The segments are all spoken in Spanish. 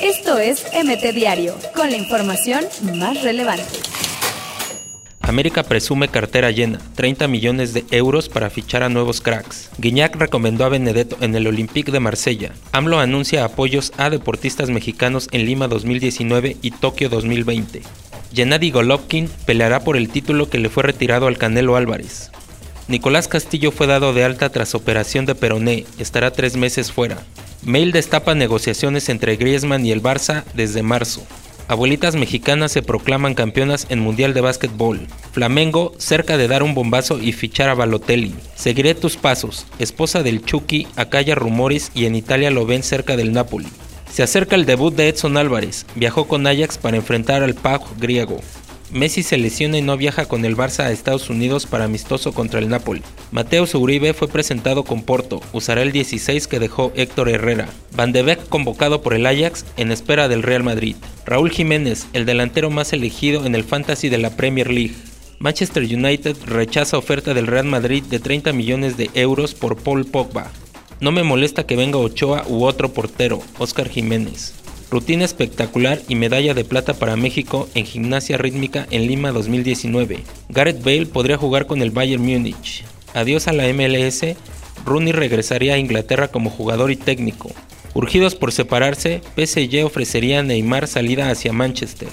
Esto es MT Diario, con la información más relevante. América presume cartera llena, 30 millones de euros para fichar a nuevos cracks. Guiñac recomendó a Benedetto en el Olympique de Marsella. AMLO anuncia apoyos a deportistas mexicanos en Lima 2019 y Tokio 2020. Gennady Golovkin peleará por el título que le fue retirado al Canelo Álvarez. Nicolás Castillo fue dado de alta tras operación de peroné, estará tres meses fuera. Mail destapa negociaciones entre Griezmann y el Barça desde marzo. Abuelitas mexicanas se proclaman campeonas en Mundial de Básquetbol. Flamengo cerca de dar un bombazo y fichar a Balotelli. Seguiré tus pasos. Esposa del Chucky acalla rumores y en Italia lo ven cerca del Napoli. Se acerca el debut de Edson Álvarez. Viajó con Ajax para enfrentar al PAOK griego. Messi se lesiona y no viaja con el Barça a Estados Unidos para amistoso contra el Napoli. Mateo Uribe fue presentado con Porto, usará el 16 que dejó Héctor Herrera. Van de Beek convocado por el Ajax en espera del Real Madrid. Raúl Jiménez, el delantero más elegido en el fantasy de la Premier League. Manchester United rechaza oferta del Real Madrid de 30 millones de euros por Paul Pogba. No me molesta que venga Ochoa u otro portero, Oscar Jiménez. Rutina espectacular y medalla de plata para México en gimnasia rítmica en Lima 2019. Gareth Bale podría jugar con el Bayern Múnich. Adiós a la MLS, Rooney regresaría a Inglaterra como jugador y técnico. Urgidos por separarse, PSG ofrecería a Neymar salida hacia Manchester.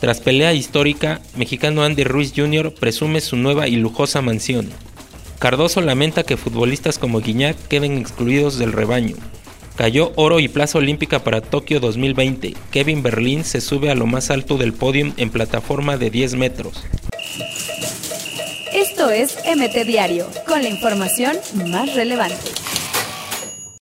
Tras pelea histórica, mexicano Andy Ruiz Jr. presume su nueva y lujosa mansión. Cardoso lamenta que futbolistas como Guiñac queden excluidos del rebaño. Cayó oro y plaza olímpica para Tokio 2020. Kevin Berlín se sube a lo más alto del podio en plataforma de 10 metros. Esto es MT Diario, con la información más relevante.